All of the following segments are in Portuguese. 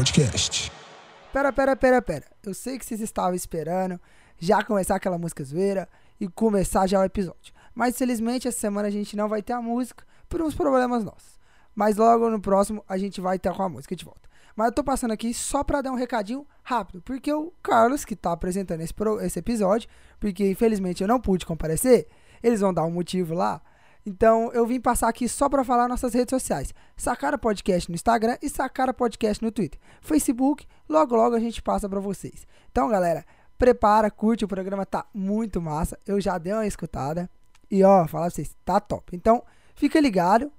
Podcast. Pera, pera, pera, pera. Eu sei que vocês estavam esperando já começar aquela música zoeira e começar já o episódio. Mas felizmente essa semana a gente não vai ter a música por uns problemas nossos. Mas logo no próximo a gente vai ter com a música de volta. Mas eu tô passando aqui só pra dar um recadinho rápido, porque o Carlos, que tá apresentando esse, pro, esse episódio, porque infelizmente eu não pude comparecer, eles vão dar um motivo lá. Então eu vim passar aqui só para falar nossas redes sociais. Sacara Podcast no Instagram e Sacara Podcast no Twitter. Facebook, logo logo a gente passa para vocês. Então, galera, prepara, curte, o programa tá muito massa. Eu já dei uma escutada e ó, falar pra vocês, tá top. Então, fica ligado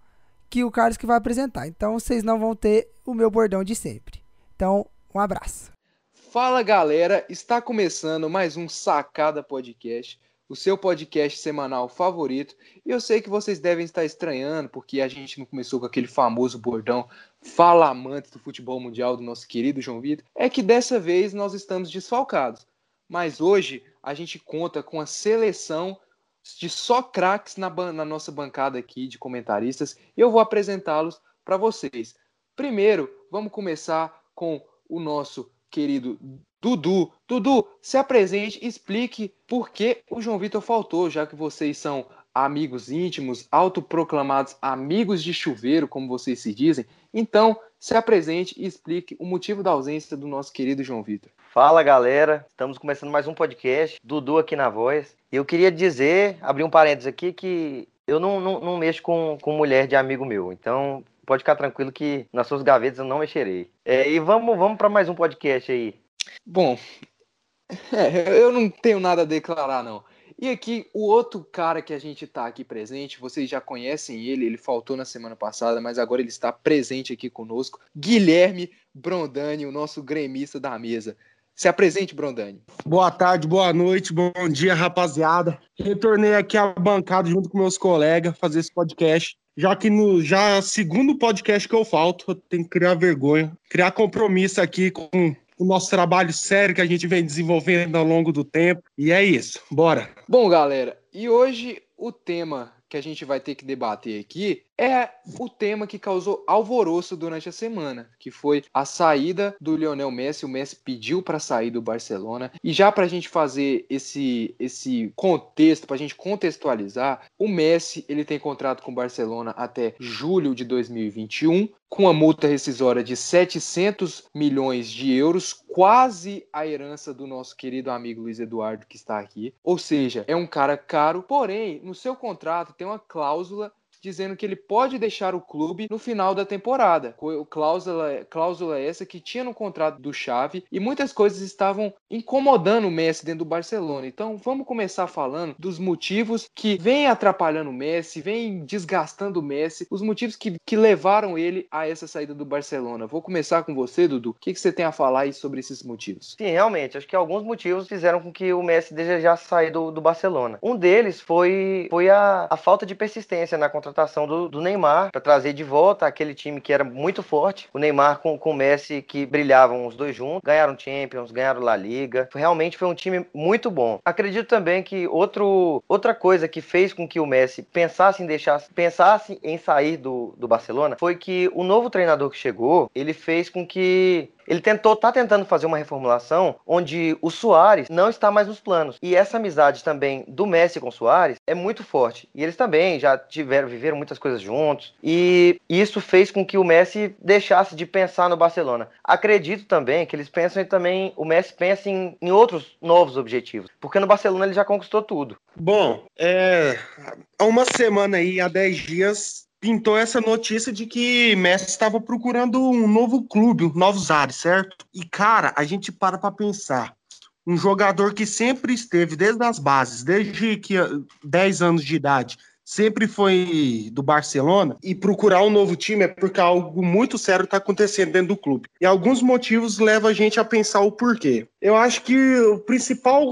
que o Carlos que vai apresentar. Então, vocês não vão ter o meu bordão de sempre. Então, um abraço. Fala, galera, está começando mais um Sacada Podcast o seu podcast semanal favorito. E eu sei que vocês devem estar estranhando, porque a gente não começou com aquele famoso bordão fala amante do futebol mundial do nosso querido João Vitor. É que dessa vez nós estamos desfalcados. Mas hoje a gente conta com a seleção de só craques na, na nossa bancada aqui de comentaristas. E eu vou apresentá-los para vocês. Primeiro, vamos começar com o nosso querido Dudu. Dudu, se apresente explique por que o João Vitor faltou, já que vocês são amigos íntimos, autoproclamados amigos de chuveiro, como vocês se dizem. Então, se apresente e explique o motivo da ausência do nosso querido João Vitor. Fala galera, estamos começando mais um podcast, Dudu aqui na voz. Eu queria dizer, abrir um parênteses aqui, que eu não, não, não mexo com, com mulher de amigo meu, então pode ficar tranquilo que nas suas gavetas eu não mexerei. É, e vamos, vamos para mais um podcast aí. Bom, é, eu não tenho nada a declarar, não. E aqui, o outro cara que a gente está aqui presente, vocês já conhecem ele, ele faltou na semana passada, mas agora ele está presente aqui conosco. Guilherme Brondani, o nosso gremista da mesa. Se apresente, Brondani. Boa tarde, boa noite, bom dia, rapaziada. Retornei aqui à bancada junto com meus colegas fazer esse podcast. Já que no já segundo podcast que eu falto, eu tenho que criar vergonha, criar compromisso aqui com o nosso trabalho sério que a gente vem desenvolvendo ao longo do tempo. E é isso, bora. Bom, galera, e hoje o tema que a gente vai ter que debater aqui é o tema que causou alvoroço durante a semana, que foi a saída do Lionel Messi. O Messi pediu para sair do Barcelona. E já para a gente fazer esse, esse contexto, para a gente contextualizar, o Messi ele tem contrato com o Barcelona até julho de 2021, com a multa rescisória de 700 milhões de euros, quase a herança do nosso querido amigo Luiz Eduardo que está aqui. Ou seja, é um cara caro, porém, no seu contrato tem uma cláusula dizendo que ele pode deixar o clube no final da temporada. Cláusula, cláusula essa que tinha no contrato do Xavi e muitas coisas estavam incomodando o Messi dentro do Barcelona. Então vamos começar falando dos motivos que vêm atrapalhando o Messi, vêm desgastando o Messi, os motivos que, que levaram ele a essa saída do Barcelona. Vou começar com você, Dudu. O que, que você tem a falar aí sobre esses motivos? Sim, realmente. Acho que alguns motivos fizeram com que o Messi desejasse sair do, do Barcelona. Um deles foi, foi a, a falta de persistência na contratação contratação do, do Neymar para trazer de volta aquele time que era muito forte. O Neymar com, com o Messi que brilhavam os dois juntos, ganharam Champions, ganharam La Liga. Realmente foi um time muito bom. Acredito também que outro, outra coisa que fez com que o Messi pensasse em deixar, pensasse em sair do, do Barcelona foi que o novo treinador que chegou, ele fez com que ele tentou, tá tentando fazer uma reformulação onde o Soares não está mais nos planos. E essa amizade também do Messi com o Soares é muito forte. E eles também já tiveram, viveram muitas coisas juntos. E isso fez com que o Messi deixasse de pensar no Barcelona. Acredito também que eles pensam também, o Messi pensa em, em outros novos objetivos. Porque no Barcelona ele já conquistou tudo. Bom, é, há uma semana aí, há 10 dias, pintou essa notícia de que Messi estava procurando um novo clube, novos ares, certo? E cara, a gente para para pensar. Um jogador que sempre esteve desde as bases, desde que 10 anos de idade, sempre foi do Barcelona e procurar um novo time é porque algo muito sério está acontecendo dentro do clube. E alguns motivos levam a gente a pensar o porquê. Eu acho que o principal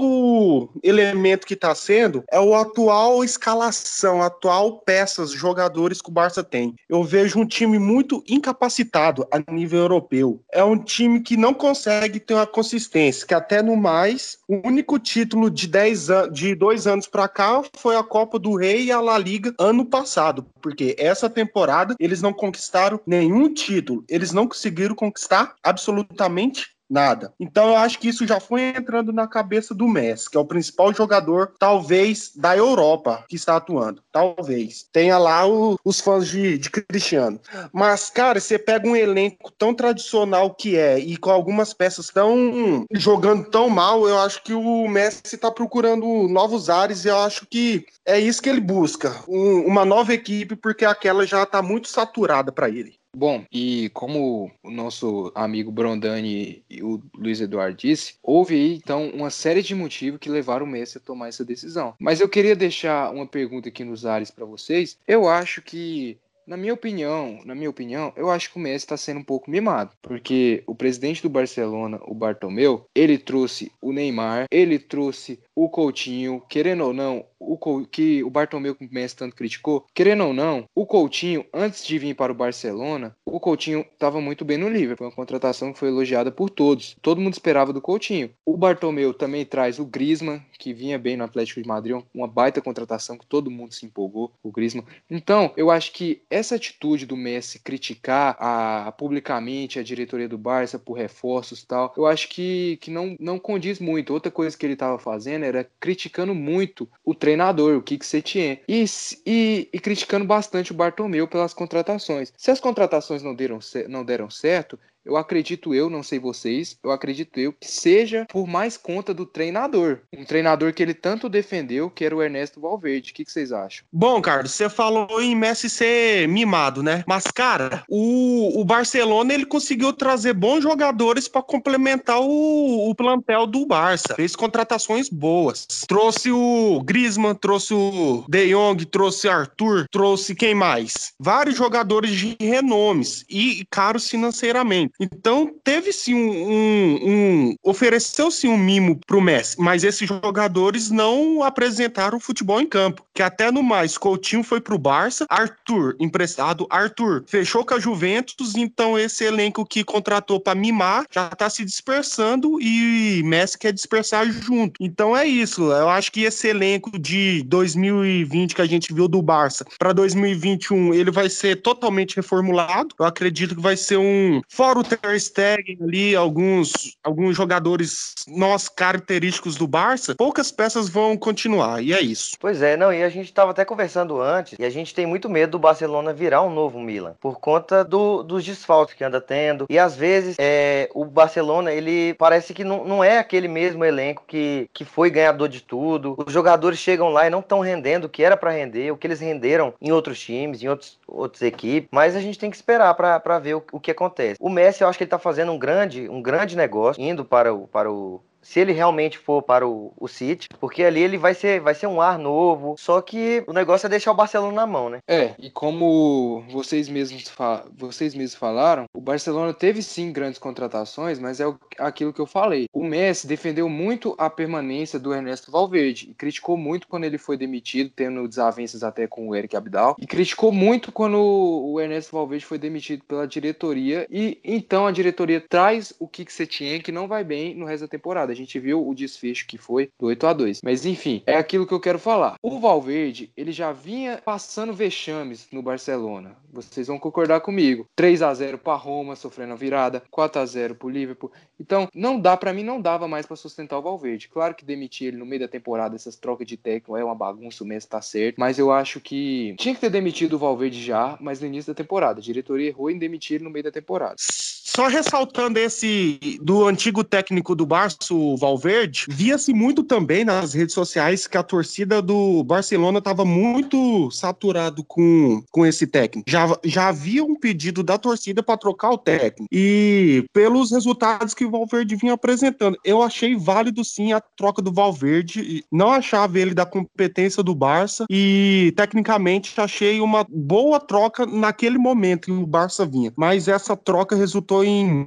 elemento que está sendo é o atual escalação, atual peças, jogadores que o Barça tem. Eu vejo um time muito incapacitado a nível europeu. É um time que não consegue ter uma consistência, que até no mais, o único título de 10 anos, de dois anos para cá foi a Copa do Rei e a La liga ano passado, porque essa temporada eles não conquistaram nenhum título, eles não conseguiram conquistar absolutamente Nada. Então eu acho que isso já foi entrando na cabeça do Messi, que é o principal jogador, talvez, da Europa que está atuando. Talvez. Tenha lá o, os fãs de, de Cristiano. Mas, cara, você pega um elenco tão tradicional que é e com algumas peças tão jogando tão mal, eu acho que o Messi está procurando novos ares e eu acho que é isso que ele busca. Um, uma nova equipe, porque aquela já está muito saturada para ele. Bom, e como o nosso amigo Brondani e o Luiz Eduardo disse, houve aí então uma série de motivos que levaram o Messi a tomar essa decisão. Mas eu queria deixar uma pergunta aqui nos ares para vocês. Eu acho que na minha opinião, na minha opinião, eu acho que o Messi está sendo um pouco mimado, porque o presidente do Barcelona, o Bartomeu, ele trouxe o Neymar, ele trouxe o Coutinho, querendo ou não, o que o Bartomeu com o Messi tanto criticou, querendo ou não, o Coutinho, antes de vir para o Barcelona, o Coutinho estava muito bem no Liverpool, foi uma contratação que foi elogiada por todos, todo mundo esperava do Coutinho. O Bartomeu também traz o Griezmann, que vinha bem no Atlético de Madrid, uma baita contratação que todo mundo se empolgou, o Griezmann. Então, eu acho que essa atitude do Messi criticar a, publicamente a diretoria do Barça por reforços e tal, eu acho que, que não, não condiz muito. Outra coisa que ele estava fazendo era criticando muito o treinador, o Kik Setien, e, e, e, criticando bastante o Bartomeu pelas contratações. Se as contratações não deram, não deram certo, eu acredito eu, não sei vocês, eu acredito eu que seja por mais conta do treinador. Um treinador que ele tanto defendeu, que era o Ernesto Valverde. O que, que vocês acham? Bom, Carlos, você falou em Messi ser mimado, né? Mas, cara, o, o Barcelona ele conseguiu trazer bons jogadores para complementar o, o plantel do Barça. Fez contratações boas. Trouxe o Griezmann, trouxe o De Jong, trouxe Arthur, trouxe quem mais? Vários jogadores de renomes e caros financeiramente. Então, teve sim um. um, um ofereceu sim um mimo pro Messi, mas esses jogadores não apresentaram futebol em campo. Que até no mais, Coutinho foi pro Barça, Arthur, emprestado, Arthur fechou com a Juventus, então esse elenco que contratou para mimar já tá se dispersando e Messi quer dispersar junto. Então é isso. Eu acho que esse elenco de 2020 que a gente viu do Barça para 2021, ele vai ser totalmente reformulado. Eu acredito que vai ser um fora o Ter Stegen ali, alguns, alguns jogadores nós característicos do Barça, poucas peças vão continuar, e é isso. Pois é, não, e a gente estava até conversando antes, e a gente tem muito medo do Barcelona virar um novo Milan, por conta do, dos desfalques que anda tendo, e às vezes é, o Barcelona, ele parece que não, não é aquele mesmo elenco que, que foi ganhador de tudo, os jogadores chegam lá e não estão rendendo o que era para render, o que eles renderam em outros times, em outros, outras equipes, mas a gente tem que esperar para ver o, o que acontece. O Messi Messi, eu acho que ele está fazendo um grande, um grande negócio, indo para o, para o se ele realmente for para o, o City, porque ali ele vai ser, vai ser um ar novo. Só que o negócio é deixar o Barcelona na mão, né? É, e como vocês mesmos, vocês mesmos falaram, o Barcelona teve sim grandes contratações, mas é aquilo que eu falei. O Messi defendeu muito a permanência do Ernesto Valverde e criticou muito quando ele foi demitido, tendo desavenças até com o Eric Abidal, e criticou muito quando o Ernesto Valverde foi demitido pela diretoria. E então a diretoria traz o que você tinha que não vai bem no resto da temporada A gente viu o desfecho que foi do 8 a 2 Mas enfim, é aquilo que eu quero falar. O Valverde, ele já vinha passando vexames no Barcelona. Vocês vão concordar comigo. 3 a 0 para Roma, sofrendo a virada, 4 a 0 para o Liverpool. Então, não dá para mim não dava mais para sustentar o Valverde. Claro que demitir ele no meio da temporada, essas trocas de técnico é uma bagunça, o mês tá certo, mas eu acho que tinha que ter demitido o Valverde já, mas no início da temporada. A diretoria errou em demitir ele no meio da temporada. Só ressaltando esse do antigo técnico do Barça, Valverde, via-se muito também nas redes sociais que a torcida do Barcelona estava muito saturado com, com esse técnico. Já, já havia um pedido da torcida para trocar o técnico. E pelos resultados que o Valverde vinha apresentando, eu achei válido sim a troca do Valverde. Não achava ele da competência do Barça e tecnicamente achei uma boa troca naquele momento que o Barça vinha. Mas essa troca resultou em,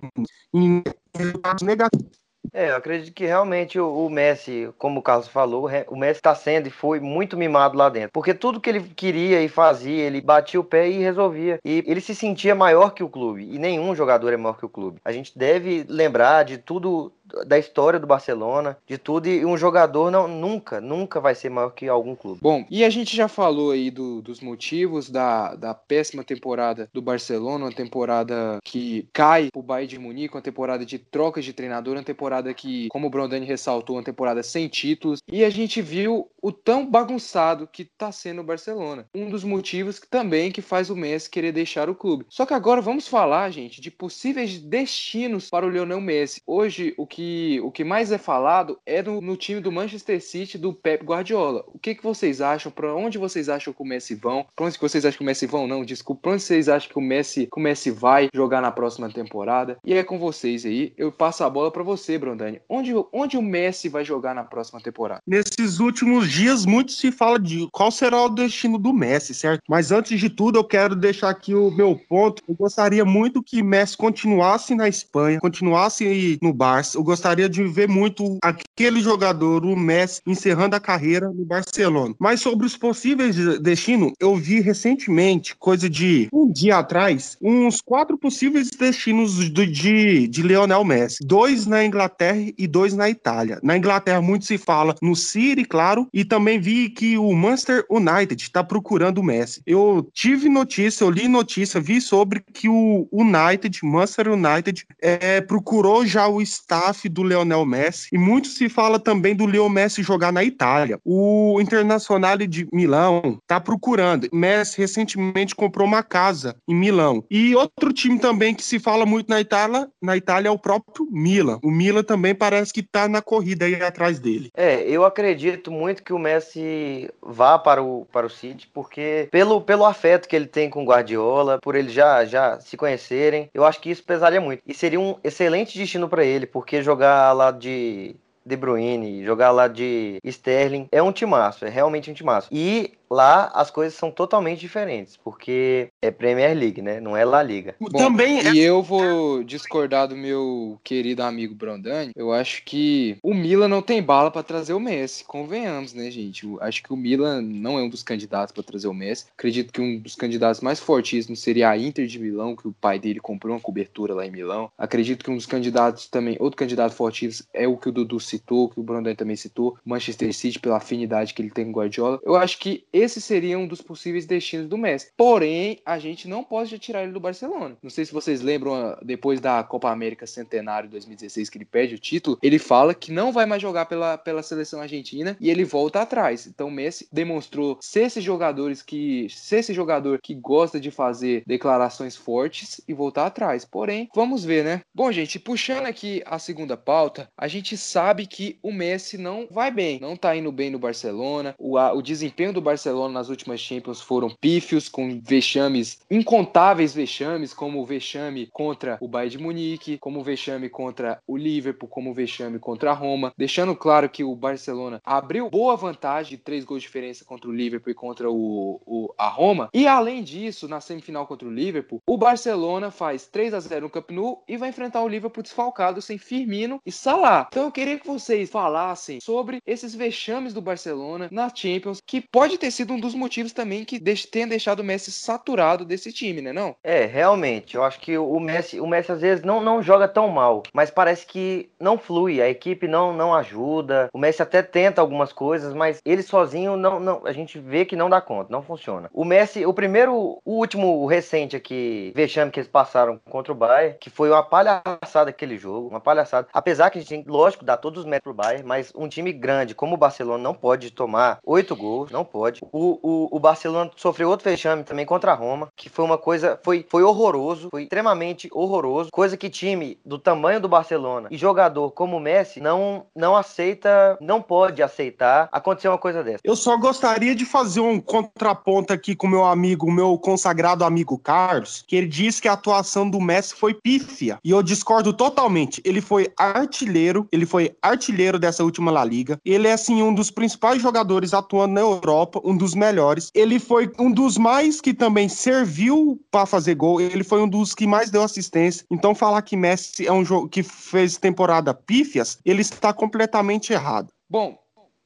em resultados negativos é, eu acredito que realmente o, o Messi, como o Carlos falou, o Messi está sendo e foi muito mimado lá dentro. Porque tudo que ele queria e fazia, ele batia o pé e resolvia. E ele se sentia maior que o clube. E nenhum jogador é maior que o clube. A gente deve lembrar de tudo da história do Barcelona, de tudo, e um jogador não, nunca, nunca vai ser maior que algum clube. Bom, e a gente já falou aí do, dos motivos da, da péssima temporada do Barcelona, uma temporada que cai pro Bayern de Munique, uma temporada de trocas de treinador, uma temporada que, como o Brondani ressaltou, uma temporada sem títulos, e a gente viu o tão bagunçado que tá sendo o Barcelona. Um dos motivos que, também que faz o Messi querer deixar o clube. Só que agora vamos falar, gente, de possíveis destinos para o Lionel Messi. Hoje, o que, o que mais é falado é no, no time do Manchester City do Pep Guardiola. O que, que vocês acham? Para onde vocês acham que o Messi vão? Para onde vocês acham que o Messi vão? Não, desculpa. Para onde vocês acham que o Messi, que o Messi vai jogar na próxima temporada? E é com vocês aí. Eu passo a bola para você, Brondani. Onde, onde o Messi vai jogar na próxima temporada? Nesses últimos dias, muito se fala de qual será o destino do Messi, certo? Mas antes de tudo, eu quero deixar aqui o meu ponto. Eu gostaria muito que Messi continuasse na Espanha, continuasse no Barça. Eu gostaria de ver muito aquele jogador, o Messi, encerrando a carreira no Barcelona. Mas sobre os possíveis destinos, eu vi recentemente, coisa de um dia atrás, uns quatro possíveis destinos de, de, de Lionel Messi. Dois na Inglaterra e dois na Itália. Na Inglaterra, muito se fala no City, claro, e também vi que o Manchester United está procurando o Messi. Eu tive notícia, eu li notícia, vi sobre que o United, Manchester United, é, procurou já o staff do Lionel Messi e muito se fala também do Leo Messi jogar na Itália. O Internacional de Milão está procurando. Messi recentemente comprou uma casa em Milão. E outro time também que se fala muito na Itália, na Itália é o próprio Milan. O Milan também parece que está na corrida aí atrás dele. É, eu acredito muito que o Messi vá para o, para o City, porque pelo, pelo afeto que ele tem com o Guardiola, por eles já, já se conhecerem, eu acho que isso pesaria muito. E seria um excelente destino para ele, porque jogar lá de De Bruyne, jogar lá de Sterling, é um timaço, é realmente um timaço. E Lá as coisas são totalmente diferentes, porque é Premier League, né? Não é La Liga. Bom, Também é... E eu vou discordar do meu querido amigo Brondani. Eu acho que o Milan não tem bala para trazer o Messi. Convenhamos, né, gente? Eu acho que o Milan não é um dos candidatos para trazer o Messi. Acredito que um dos candidatos mais fortíssimos seria a Inter de Milão, que o pai dele comprou uma cobertura lá em Milão. Acredito que um dos candidatos também, outro candidato fortíssimo é o que o Dudu citou, que o Brondani também citou, Manchester City, pela afinidade que ele tem com o Guardiola. Eu acho que esse seria um dos possíveis destinos do Messi. Porém, a gente não pode tirar ele do Barcelona. Não sei se vocês lembram, ah, depois da Copa América Centenário 2016, que ele perde o título, ele fala que não vai mais jogar pela, pela seleção argentina e ele volta atrás. Então, o Messi demonstrou ser esse jogadores que ser esse jogador que gosta de fazer declarações fortes e voltar atrás. Porém, vamos ver, né? Bom, gente, puxando aqui a segunda pauta, a gente sabe que o Messi não vai bem, não tá indo bem no Barcelona. O, a, o desempenho do Barcelona Barcelona nas últimas Champions foram pífios, com vexames, incontáveis vexames, como o vexame contra o Bayern de Munique, como o vexame contra o Liverpool, como o vexame contra a Roma, deixando claro que o Barcelona abriu boa vantagem de três gols de diferença contra o Liverpool e contra o, o, a Roma. E além disso, na semifinal contra o Liverpool, o Barcelona faz 3 a 0 no Camp Nou e vai enfrentar o Liverpool desfalcado sem Firmino e Salah. Então eu queria que vocês falassem sobre esses vexames do Barcelona na Champions, que pode ter sido um dos motivos também que tenha deixado o Messi saturado desse time, né não? É, realmente. Eu acho que o Messi, o Messi às vezes não, não joga tão mal, mas parece que não flui, a equipe não, não ajuda. O Messi até tenta algumas coisas, mas ele sozinho não, não, a gente vê que não dá conta, não funciona. O Messi, o primeiro, o último o recente aqui, vexame que eles passaram contra o Bayern, que foi uma palhaçada aquele jogo, uma palhaçada. Apesar que a gente tem, lógico, dar todos os méritos pro Bayern, mas um time grande como o Barcelona não pode tomar oito gols, não pode. O, o, o Barcelona sofreu outro fechame também contra a Roma, que foi uma coisa, foi, foi horroroso, foi extremamente horroroso, coisa que time do tamanho do Barcelona e jogador como o Messi não, não aceita, não pode aceitar acontecer uma coisa dessa. Eu só gostaria de fazer um contraponto aqui com meu amigo, meu consagrado amigo Carlos, que ele disse que a atuação do Messi foi pífia, e eu discordo totalmente. Ele foi artilheiro, ele foi artilheiro dessa última La Liga, ele é assim um dos principais jogadores atuando na Europa, um dos melhores. Ele foi um dos mais que também serviu para fazer gol. Ele foi um dos que mais deu assistência. Então falar que Messi é um jogo que fez temporada pífias, ele está completamente errado. Bom,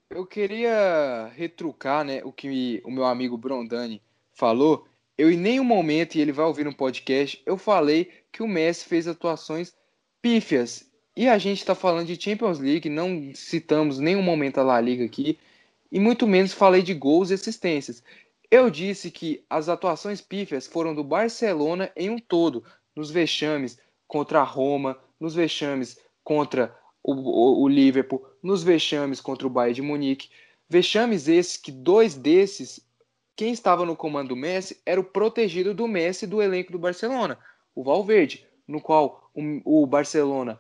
eu queria retrucar, né, o que o meu amigo Brondani falou. Eu em nenhum momento, e ele vai ouvir no podcast, eu falei que o Messi fez atuações pífias. E a gente está falando de Champions League, não citamos nenhum momento a La Liga aqui, e muito menos falei de gols e assistências. Eu disse que as atuações pífias foram do Barcelona em um todo, nos vexames contra a Roma, nos vexames contra o, o, o Liverpool, nos vexames contra o Bayern de Munique. Vexames esses que dois desses, quem estava no comando do Messi era o protegido do Messi do elenco do Barcelona, o Valverde, no qual o, o Barcelona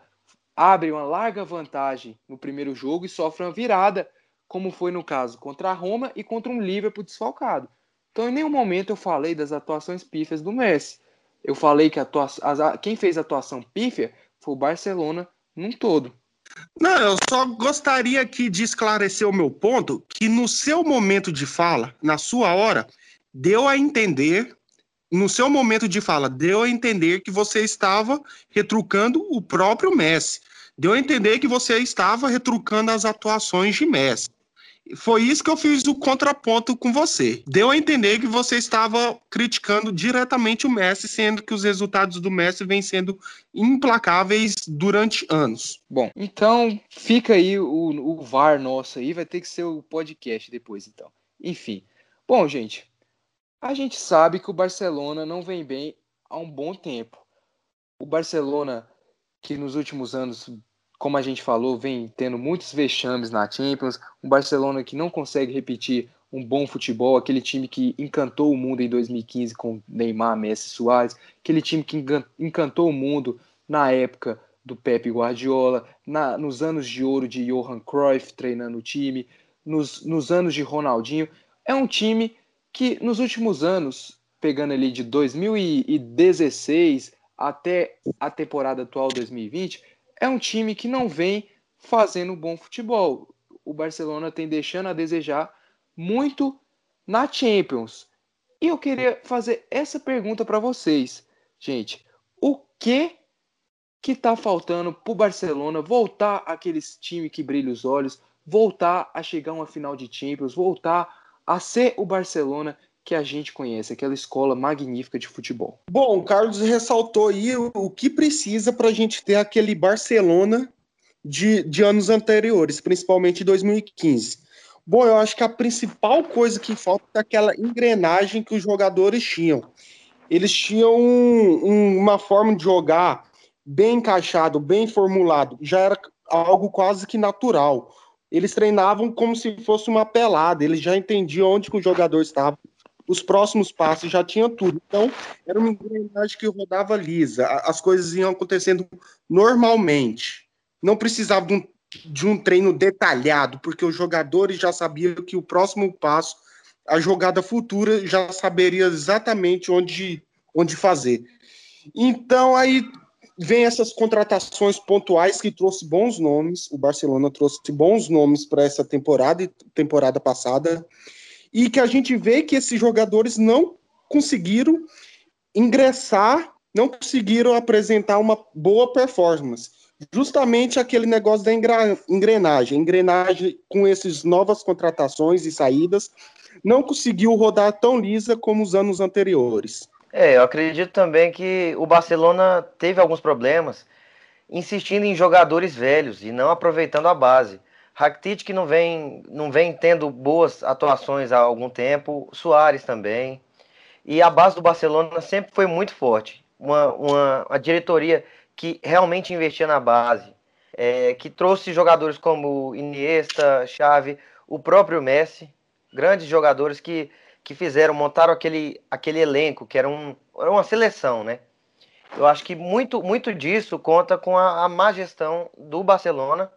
abre uma larga vantagem no primeiro jogo e sofre uma virada, como foi no caso contra a Roma e contra um Liverpool desfalcado. Então, em nenhum momento eu falei das atuações pífias do Messi. Eu falei que a a, quem fez a atuação pífia foi o Barcelona num todo. Não, eu só gostaria aqui de esclarecer o meu ponto, que no seu momento de fala, na sua hora, deu a entender, no seu momento de fala, deu a entender que você estava retrucando o próprio Messi. Deu a entender que você estava retrucando as atuações de Messi. Foi isso que eu fiz o contraponto com você. Deu a entender que você estava criticando diretamente o Messi, sendo que os resultados do Messi vêm sendo implacáveis durante anos. Bom, então fica aí o, o VAR nosso aí, vai ter que ser o podcast depois, então. Enfim. Bom, gente, a gente sabe que o Barcelona não vem bem há um bom tempo. O Barcelona, que nos últimos anos como a gente falou, vem tendo muitos vexames na Champions. Um Barcelona que não consegue repetir um bom futebol, aquele time que encantou o mundo em 2015 com Neymar, Messi, Suárez, aquele time que encantou o mundo na época do Pepe Guardiola, na, nos anos de ouro de Johan Cruyff treinando o time, nos, nos anos de Ronaldinho. É um time que nos últimos anos, pegando ali de 2016 até a temporada atual 2020, é um time que não vem fazendo bom futebol. O Barcelona tem deixando a desejar muito na Champions. E eu queria fazer essa pergunta para vocês, gente. O que que tá faltando pro Barcelona voltar aqueles time que brilha os olhos, voltar a chegar a uma final de Champions, voltar a ser o Barcelona que a gente conhece, aquela escola magnífica de futebol. Bom, o Carlos ressaltou aí o, que precisa para a gente ter aquele Barcelona de, de anos anteriores, principalmente 2015. Bom, eu acho que a principal coisa que falta é aquela engrenagem que os jogadores tinham. Eles tinham um, um, uma forma de jogar bem encaixado, bem formulado, já era algo quase que natural. Eles treinavam como se fosse uma pelada, eles já entendiam onde o jogador estava, os próximos passos já tinha tudo. Então, era uma engrenagem que rodava lisa, as coisas iam acontecendo normalmente. Não precisava de um, de um treino detalhado, porque os jogadores já sabiam que o próximo passo, a jogada futura, já saberia exatamente onde, onde fazer. Então, aí vem essas contratações pontuais que trouxe bons nomes. O Barcelona trouxe bons nomes para essa temporada e temporada passada e que a gente vê que esses jogadores não conseguiram ingressar, não conseguiram apresentar uma boa performance. Justamente aquele negócio da engrenagem, engrenagem com essas novas contratações e saídas, não conseguiu rodar tão lisa como os anos anteriores. É, eu acredito também que o Barcelona teve alguns problemas insistindo em jogadores velhos e não aproveitando a base. Rakitic que não vem, não vem tendo boas atuações há algum tempo, Soares também. E a base do Barcelona sempre foi muito forte. Uma, uma, uma diretoria que realmente investia na base, é, que trouxe jogadores como Iniesta, Xavi, o próprio Messi, grandes jogadores que, que fizeram, montaram aquele, aquele elenco, que era, um, era uma seleção, né? Eu acho que muito, muito disso conta com a, a má gestão do Barcelona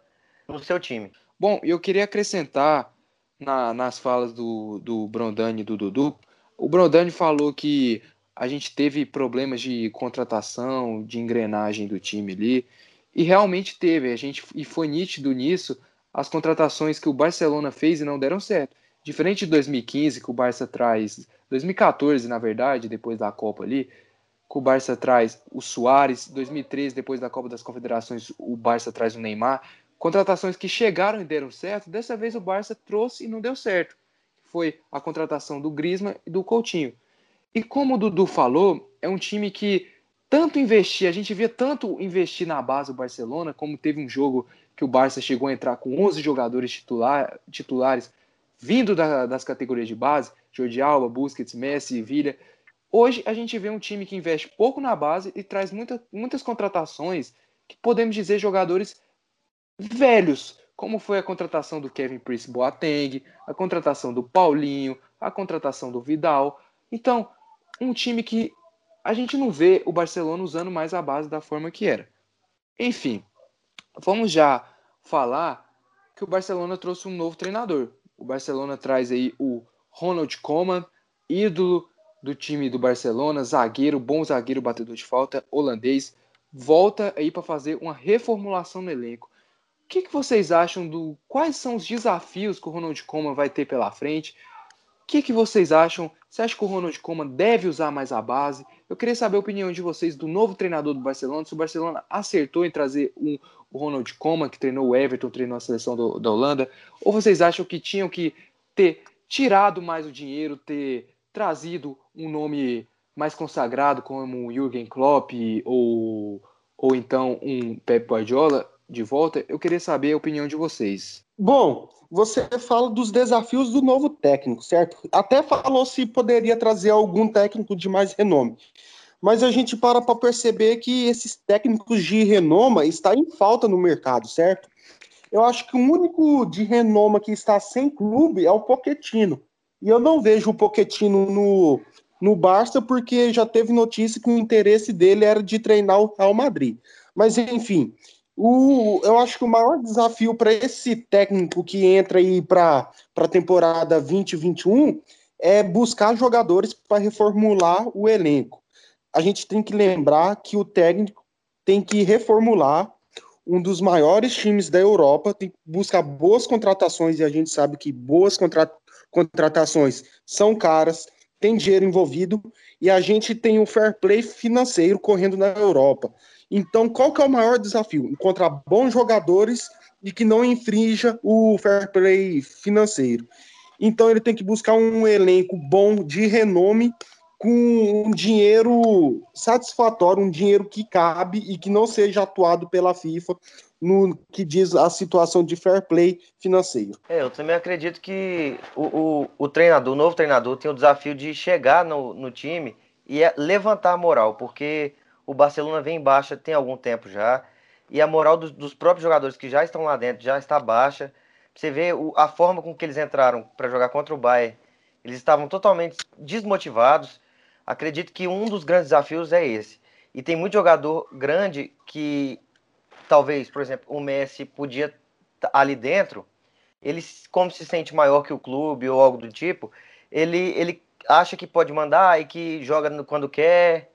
no seu time. Bom, eu queria acrescentar na, nas falas do, do Brondani e do Dudu. O Brondani falou que a gente teve problemas de contratação, de engrenagem do time ali, e realmente teve. A gente e foi nítido nisso as contratações que o Barcelona fez e não deram certo. Diferente de 2015, que o Barça traz, 2014, na verdade, depois da Copa ali, que o Barça traz o Soares, 2013, depois da Copa das Confederações, o Barça traz o Neymar contratações que chegaram e deram certo, dessa vez o Barça trouxe e não deu certo. Foi a contratação do Griezmann e do Coutinho. E como o Dudu falou, é um time que tanto investir, a gente via tanto investir na base do Barcelona, como teve um jogo que o Barça chegou a entrar com 11 jogadores titular, titulares vindo da, das categorias de base, Jordi Alba, Busquets, Messi, Villa. Hoje a gente vê um time que investe pouco na base e traz muita, muitas contratações que podemos dizer jogadores velhos, como foi a contratação do Kevin Prince Boateng, a contratação do Paulinho, a contratação do Vidal. Então, um time que a gente não vê o Barcelona usando mais a base da forma que era. Enfim, vamos já falar que o Barcelona trouxe um novo treinador. O Barcelona traz aí o Ronald Koeman, ídolo do time do Barcelona, zagueiro, bom zagueiro, batedor de falta, holandês, volta aí para fazer uma reformulação no elenco. Que, que vocês acham do quais são os desafios que o Ronald Koeman vai ter pela frente? O que, que vocês acham? Você acha que o Ronald Koeman deve usar mais a base? Eu queria saber a opinião de vocês do novo treinador do Barcelona, se o Barcelona acertou em trazer um, o Ronald Koeman, que treinou o Everton, treinou a seleção do, da Holanda, ou vocês acham que tinham que ter tirado mais o dinheiro, ter trazido um nome mais consagrado como o Jürgen Klopp ou, ou então um Pep Guardiola de volta? Eu queria saber a opinião de vocês. Bom, você fala dos desafios do novo técnico, certo? Até falou se poderia trazer algum técnico de mais renome. Mas a gente para para perceber que esses técnicos de renoma está em falta no mercado, certo? Eu acho que o único de renoma que está sem clube é o Poquetino. E eu não vejo o Poquetino no, no Barça porque já teve notícia que o interesse dele era de treinar o Real Madrid. Mas enfim, o, eu acho que o maior desafio para esse técnico que entra aí para a temporada 2021 é buscar jogadores para reformular o elenco. A gente tem que lembrar que o técnico tem que reformular um dos maiores times da Europa, tem que buscar boas contratações e a gente sabe que boas contra contratações são caras, tem dinheiro envolvido e a gente tem um fair play financeiro correndo na Europa. Então, qual que é o maior desafio? Encontrar bons jogadores e que não infrinja o fair play financeiro. Então, ele tem que buscar um elenco bom, de renome, com um dinheiro satisfatório, um dinheiro que cabe e que não seja atuado pela FIFA no que diz a situação de fair play financeiro. É, eu também acredito que o, o, o treinador, o novo treinador, tem o desafio de chegar no, no time e é levantar a moral, porque o Barcelona vem em baixa tem algum tempo já. E a moral dos, dos próprios jogadores que já estão lá dentro já está baixa. Você vê o, a forma com que eles entraram para jogar contra o Bayern. Eles estavam totalmente desmotivados. Acredito que um dos grandes desafios é esse. E tem muito jogador grande que talvez, por exemplo, o Messi podia ali dentro, ele como se sente maior que o clube ou algo do tipo, ele ele acha que pode mandar e que joga quando quer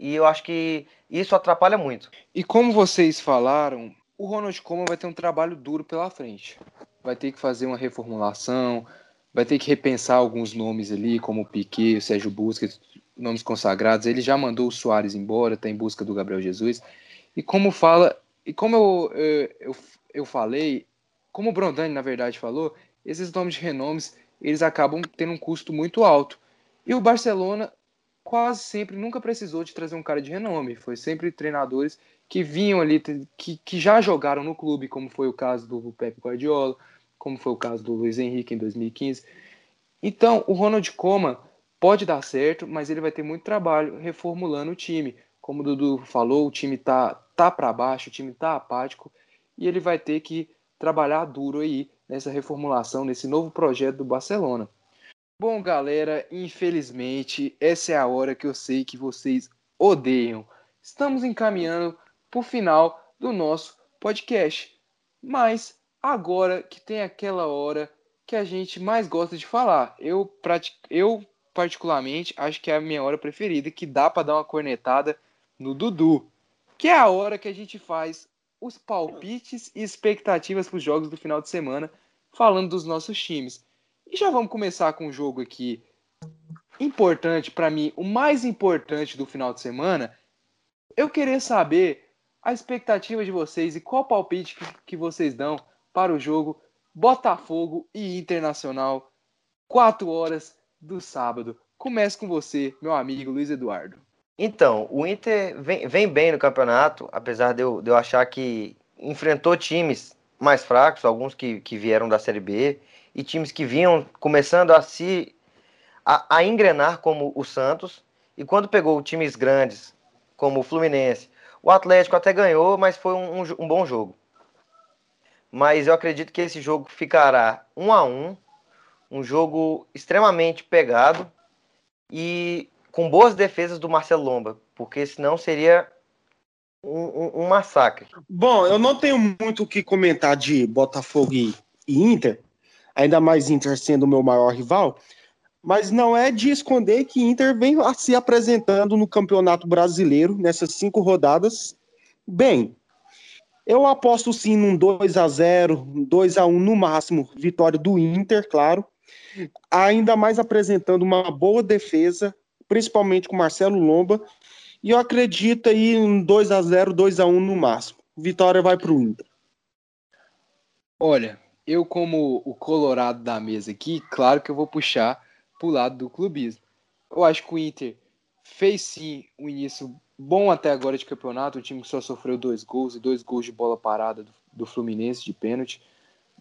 e eu acho que isso atrapalha muito. E como vocês falaram, o Ronald Koeman vai ter um trabalho duro pela frente. Vai ter que fazer uma reformulação, vai ter que repensar alguns nomes ali, como o Piquet, o Sérgio Busquets, nomes consagrados. Ele já mandou o Soares embora, está em busca do Gabriel Jesus. E como fala, e como eu, eu, eu, eu falei, como o Brondani na verdade falou, esses nomes de renomes eles acabam tendo um custo muito alto. E o Barcelona quase sempre nunca precisou de trazer um cara de renome. Foi sempre treinadores que vinham ali, que, que já jogaram no clube, como foi o caso do Pep Guardiola, como foi o caso do Luiz Henrique em 2015. Então, o Ronald Koeman pode dar certo, mas ele vai ter muito trabalho reformulando o time. Como o Dudu falou, o time tá, tá para baixo, o time tá apático, e ele vai ter que trabalhar duro aí nessa reformulação, nesse novo projeto do Barcelona. Bom, galera, infelizmente, essa é a hora que eu sei que vocês odeiam. Estamos encaminhando para o final do nosso podcast. Mas agora que tem aquela hora que a gente mais gosta de falar. Eu, eu particularmente, acho que é a minha hora preferida, que dá para dar uma cornetada no Dudu. Que é a hora que a gente faz os palpites e expectativas para os jogos do final de semana, falando dos nossos times. E já vamos começar com um jogo aqui importante para mim, o mais importante do final de semana. Eu queria saber a expectativa de vocês e qual palpite que, vocês dão para o jogo Botafogo e Internacional, 4 horas do sábado. Começo com você, meu amigo Luiz Eduardo. Então, o Inter vem, vem bem no campeonato, apesar de eu, de eu achar que enfrentou times mais fracos, alguns que, que vieram da Série B, e times que vinham começando a se a, a engrenar como o Santos, e quando pegou times grandes, como o Fluminense, o Atlético até ganhou, mas foi um, um, um bom jogo. Mas eu acredito que esse jogo ficará um a um, um jogo extremamente pegado e com boas defesas do Marcelo Lomba, porque senão seria um, um, massacre. Bom, eu não tenho muito o que comentar de Botafogo e Inter, ainda mais Inter sendo o meu maior rival, mas não é de esconder que Inter vem se apresentando no Campeonato Brasileiro nessas cinco rodadas bem. Eu aposto sim num 2 a 0 2 a 1 no máximo, vitória do Inter, claro. Ainda mais apresentando uma boa defesa, principalmente com Marcelo Lomba. E eu acredito aí em 2 a 0 2 a 1 no máximo. Vitória vai para o Inter. Olha, eu como o colorado da mesa aqui, claro que eu vou puxar pro lado do clubismo. Eu acho que o Inter fez sim um início bom até agora de campeonato, o time que só sofreu dois gols e dois gols de bola parada do, do Fluminense de pênalti.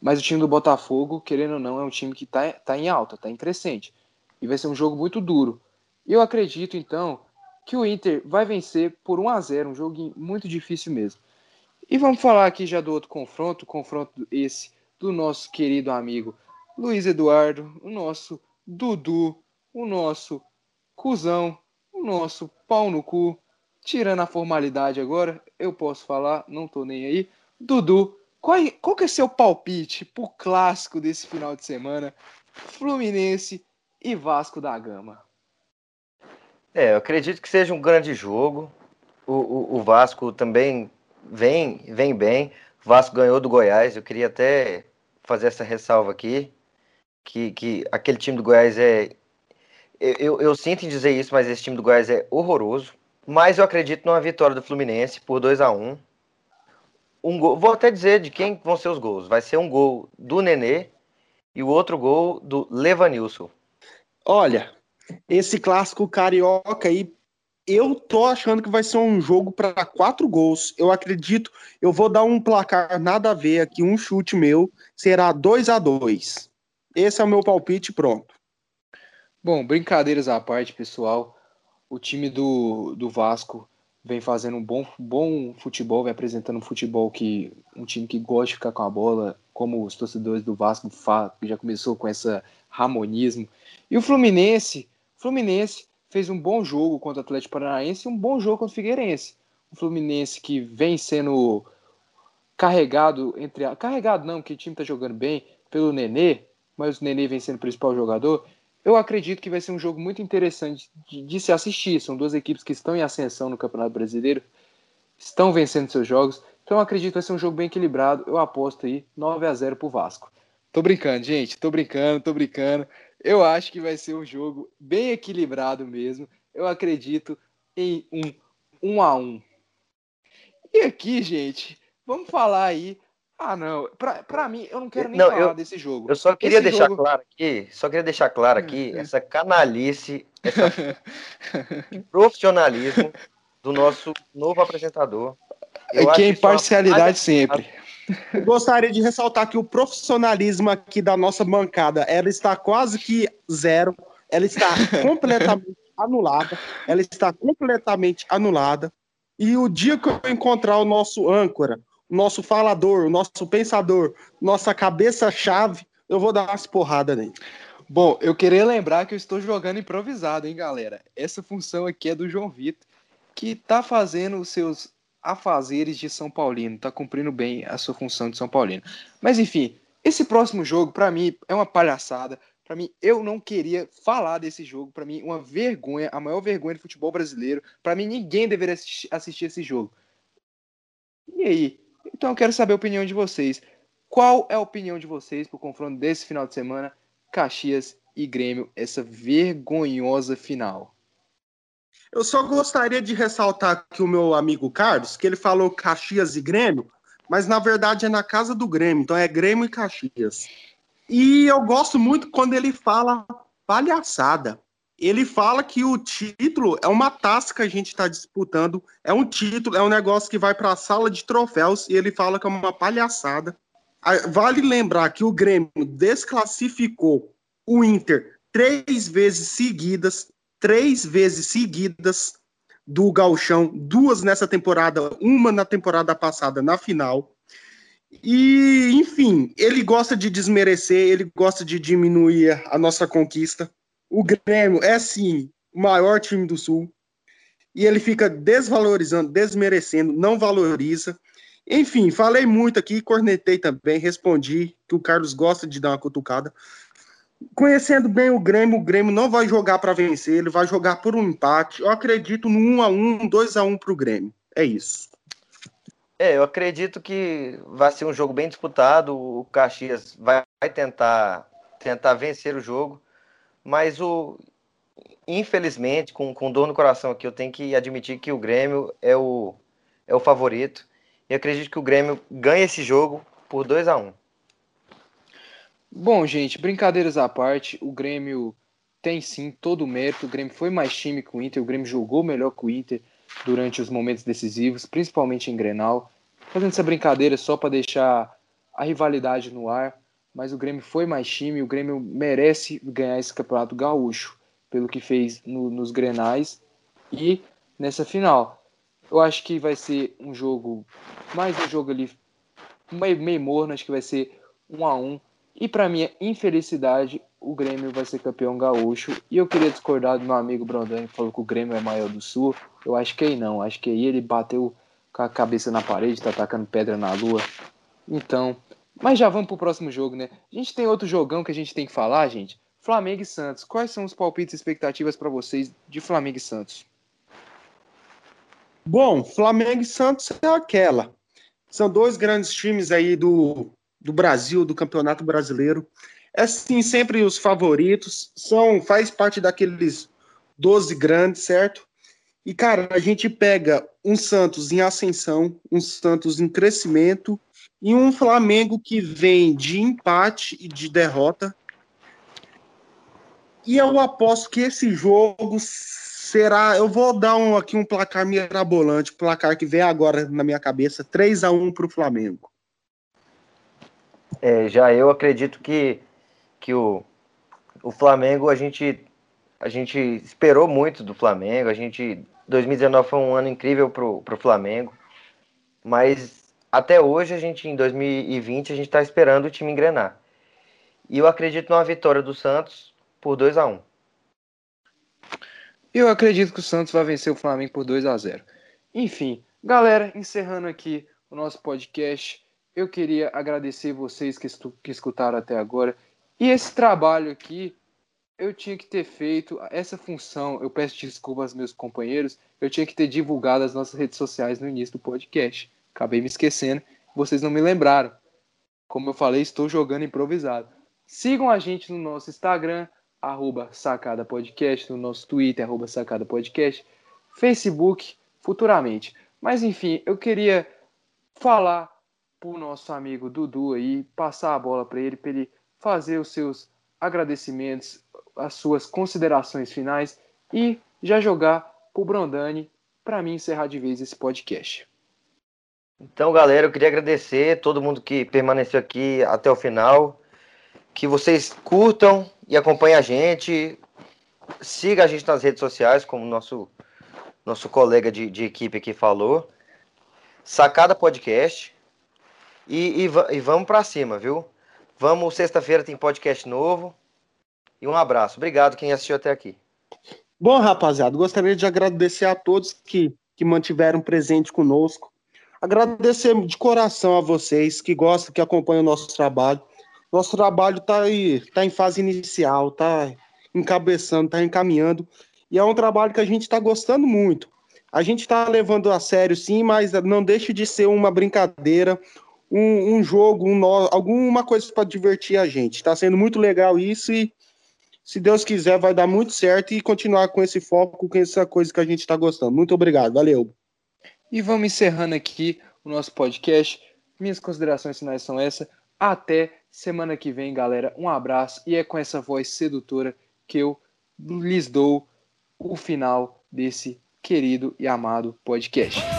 Mas o time do Botafogo, querendo ou não, é um time que está tá em alta, está em crescente. E vai ser um jogo muito duro. Eu acredito, então, que o Inter vai vencer por 1 a 0 um jogo muito difícil mesmo. E vamos falar aqui já do outro confronto, confronto esse do nosso querido amigo Luiz Eduardo, o nosso Dudu, o nosso cuzão, o nosso pau no cu. Tirando a formalidade agora, eu posso falar, não tô nem aí. Dudu, qual, qual que é seu palpite pro clássico desse final de semana? Fluminense e Vasco da Gama. É, eu acredito que seja um grande jogo. O, o, o Vasco também vem, vem bem. O Vasco ganhou do Goiás. Eu queria até fazer essa ressalva aqui que, que aquele time do Goiás é. Eu, eu, sinto em dizer isso, mas esse time do Goiás é horroroso. Mas eu acredito numa vitória do Fluminense por 2 a 1 um gol, Vou até dizer de quem vão ser os gols. Vai ser um gol do Nenê e o outro gol do Levanilson. Olha, esse clássico carioca aí, eu tô achando que vai ser um jogo para quatro gols. Eu acredito, eu vou dar um placar nada a ver aqui, um chute meu, será 2 a 2 esse é o meu palpite, pronto. Bom, brincadeiras à parte, pessoal. O time do, do Vasco vem fazendo um bom, bom futebol, vem apresentando um futebol que um time que gosta de ficar com a bola, como os torcedores do Vasco já começou com essa harmonismo. E o Fluminense, Fluminense fez um bom jogo contra o Atlético Paranaense e um bom jogo contra o Figueirense. O Fluminense que vem sendo carregado entre carregado não, que o time está jogando bem pelo Nenê, mas o Nenê vem sendo o principal jogador, eu acredito que vai ser um jogo muito interessante de, de, se assistir. São duas equipes que estão em ascensão no Campeonato Brasileiro, estão vencendo seus jogos, então acredito que vai ser um jogo bem equilibrado. Eu aposto aí 9 a 0 pro Vasco. Tô brincando, gente, tô brincando, tô brincando. Eu acho que vai ser um jogo bem equilibrado mesmo. Eu acredito em um 1 a 1. E aqui, gente, vamos falar aí ah, não. Pra, pra mim, eu não quero nem não, falar eu, desse jogo. Eu só queria esse deixar jogo... claro aqui, só queria deixar claro aqui, é. essa canalice, essa profissionalismo do nosso novo apresentador. Eu que é imparcialidade sempre. Gostaria de ressaltar que o profissionalismo aqui da nossa bancada, ela está quase que zero, ela está completamente anulada, ela está completamente anulada. E o dia que eu encontrar o nosso âncora, nosso falador, o nosso pensador, nossa cabeça-chave, eu vou dar umas porradas nele. Bom, eu queria lembrar que eu estou jogando improvisado, hein, galera? Essa função aqui é do João Vitor, que tá fazendo os seus afazeres de São Paulino, tá cumprindo bem a sua função de São Paulino. Mas enfim, esse próximo jogo, para mim, é uma palhaçada. Para mim, eu não queria falar desse jogo. Para mim, uma vergonha, a maior vergonha do futebol brasileiro. Para mim, ninguém deveria assistir esse jogo. E aí? Então eu quero saber a opinião de vocês. Qual é a opinião de vocês para o confronto desse final de semana, Caxias e Grêmio, essa vergonhosa final? Eu só gostaria de ressaltar que o meu amigo Carlos, que ele falou Caxias e Grêmio, mas na verdade é na casa do Grêmio, então é Grêmio e Caxias. E eu gosto muito quando ele fala palhaçada. ele fala que o título é uma taça que a gente está disputando, é um título, é um negócio que vai para a sala de troféus e ele fala que é uma palhaçada. Vale lembrar que o Grêmio desclassificou o Inter três vezes seguidas, três vezes seguidas do Galchão, duas nessa temporada, uma na temporada passada na final. E, enfim, ele gosta de desmerecer, ele gosta de diminuir a nossa conquista. O Grêmio é sim o maior time do Sul. E ele fica desvalorizando, desmerecendo, não valoriza. Enfim, falei muito aqui, cornetei também, respondi que o Carlos gosta de dar uma cutucada. Conhecendo bem o Grêmio, o Grêmio não vai jogar para vencer, ele vai jogar por um empate. Eu acredito no 1 a 1, 2 a 1 para o Grêmio. É isso. É, eu acredito que vai ser um jogo bem disputado. O Caxias vai tentar tentar vencer o jogo. Mas o infelizmente, com, com dor no coração aqui, eu tenho que admitir que o Grêmio é o, é o favorito. E acredito que o Grêmio ganha esse jogo por 2 a 1 um. Bom, gente, brincadeiras à parte, o Grêmio tem sim todo o mérito. O Grêmio foi mais time que o Inter, o Grêmio jogou melhor que o Inter durante os momentos decisivos, principalmente em Grenal. Fazendo essa brincadeira só para deixar a rivalidade no ar mas o Grêmio foi mais time, o Grêmio merece ganhar esse campeonato gaúcho pelo que fez no, nos Grenais e nessa final. Eu acho que vai ser um jogo, mais um jogo ali meio, meio morno, acho que vai ser um a um. E para minha infelicidade, o Grêmio vai ser campeão gaúcho. E eu queria discordar do meu amigo Brondani, que falou que o Grêmio é maior do Sul. Eu acho que aí não, acho que aí ele bateu com a cabeça na parede, tá atacando pedra na lua. Então, mas já vamos pro próximo jogo, né? A gente tem outro jogão que a gente tem que falar, gente. Flamengo e Santos. Quais são os palpites e expectativas para vocês de Flamengo e Santos? Bom, Flamengo e Santos é aquela. São dois grandes times aí do, do Brasil, do Campeonato Brasileiro. É sim, sempre os favoritos. São, faz parte daqueles 12 grandes, certo? E, cara, a gente pega um Santos em ascensão, um Santos em crescimento e um Flamengo que vem de empate e de derrota. E eu aposto que esse jogo será. Eu vou dar um, aqui um placar mirabolante, placar que vem agora na minha cabeça: 3 a 1 para o Flamengo. É, já eu acredito que, que o, o Flamengo, a gente, a gente esperou muito do Flamengo. A gente. 2019 foi um ano incrível para o Flamengo. Mas até hoje, a gente, em 2020, a gente está esperando o time engrenar. E eu acredito numa vitória do Santos por 2 a 1 Eu acredito que o Santos vai vencer o Flamengo por 2 a 0 Enfim, galera, encerrando aqui o nosso podcast, eu queria agradecer vocês que, que escutaram até agora. E esse trabalho aqui, eu tinha que ter feito essa função. Eu peço desculpas aos meus companheiros, eu tinha que ter divulgado as nossas redes sociais no início do podcast. Acabei me esquecendo. Vocês não me lembraram. Como eu falei, estou jogando improvisado. Sigam a gente no nosso Instagram, arroba Sacada Podcast, no nosso Twitter, arroba Sacada Podcast, Facebook, futuramente. Mas enfim, eu queria falar para o nosso amigo Dudu aí, passar a bola para ele, para ele fazer os seus agradecimentos, as suas considerações finais e já jogar para o Brondani para mim encerrar de vez esse podcast. Então, galera, eu queria agradecer todo mundo que permaneceu aqui até o final. Que vocês curtam e acompanhem a gente. Siga a gente nas redes sociais, como nosso, nosso colega de, de equipe aqui falou. Sacada Podcast. E, e, e vamos para cima, viu? Vamos, sexta-feira tem podcast novo. E um abraço. Obrigado quem assistiu até aqui. Bom, rapaziada, gostaria de agradecer a todos que, que mantiveram presente conosco Agradecer de coração a vocês que gostam, que acompanham o nosso trabalho. Nosso trabalho está tá em fase inicial, está encabeçando, está encaminhando. E é um trabalho que a gente está gostando muito. A gente está levando a sério, sim, mas não deixe de ser uma brincadeira, um, um jogo, um, alguma coisa para divertir a gente. Está sendo muito legal isso e, se Deus quiser, vai dar muito certo e continuar com esse foco, com essa coisa que a gente está gostando. Muito obrigado, valeu. E vamos encerrando aqui o nosso podcast. Minhas considerações finais são essas. Até semana que vem, galera. Um abraço. E é com essa voz sedutora que eu lhes dou o final desse querido e amado podcast.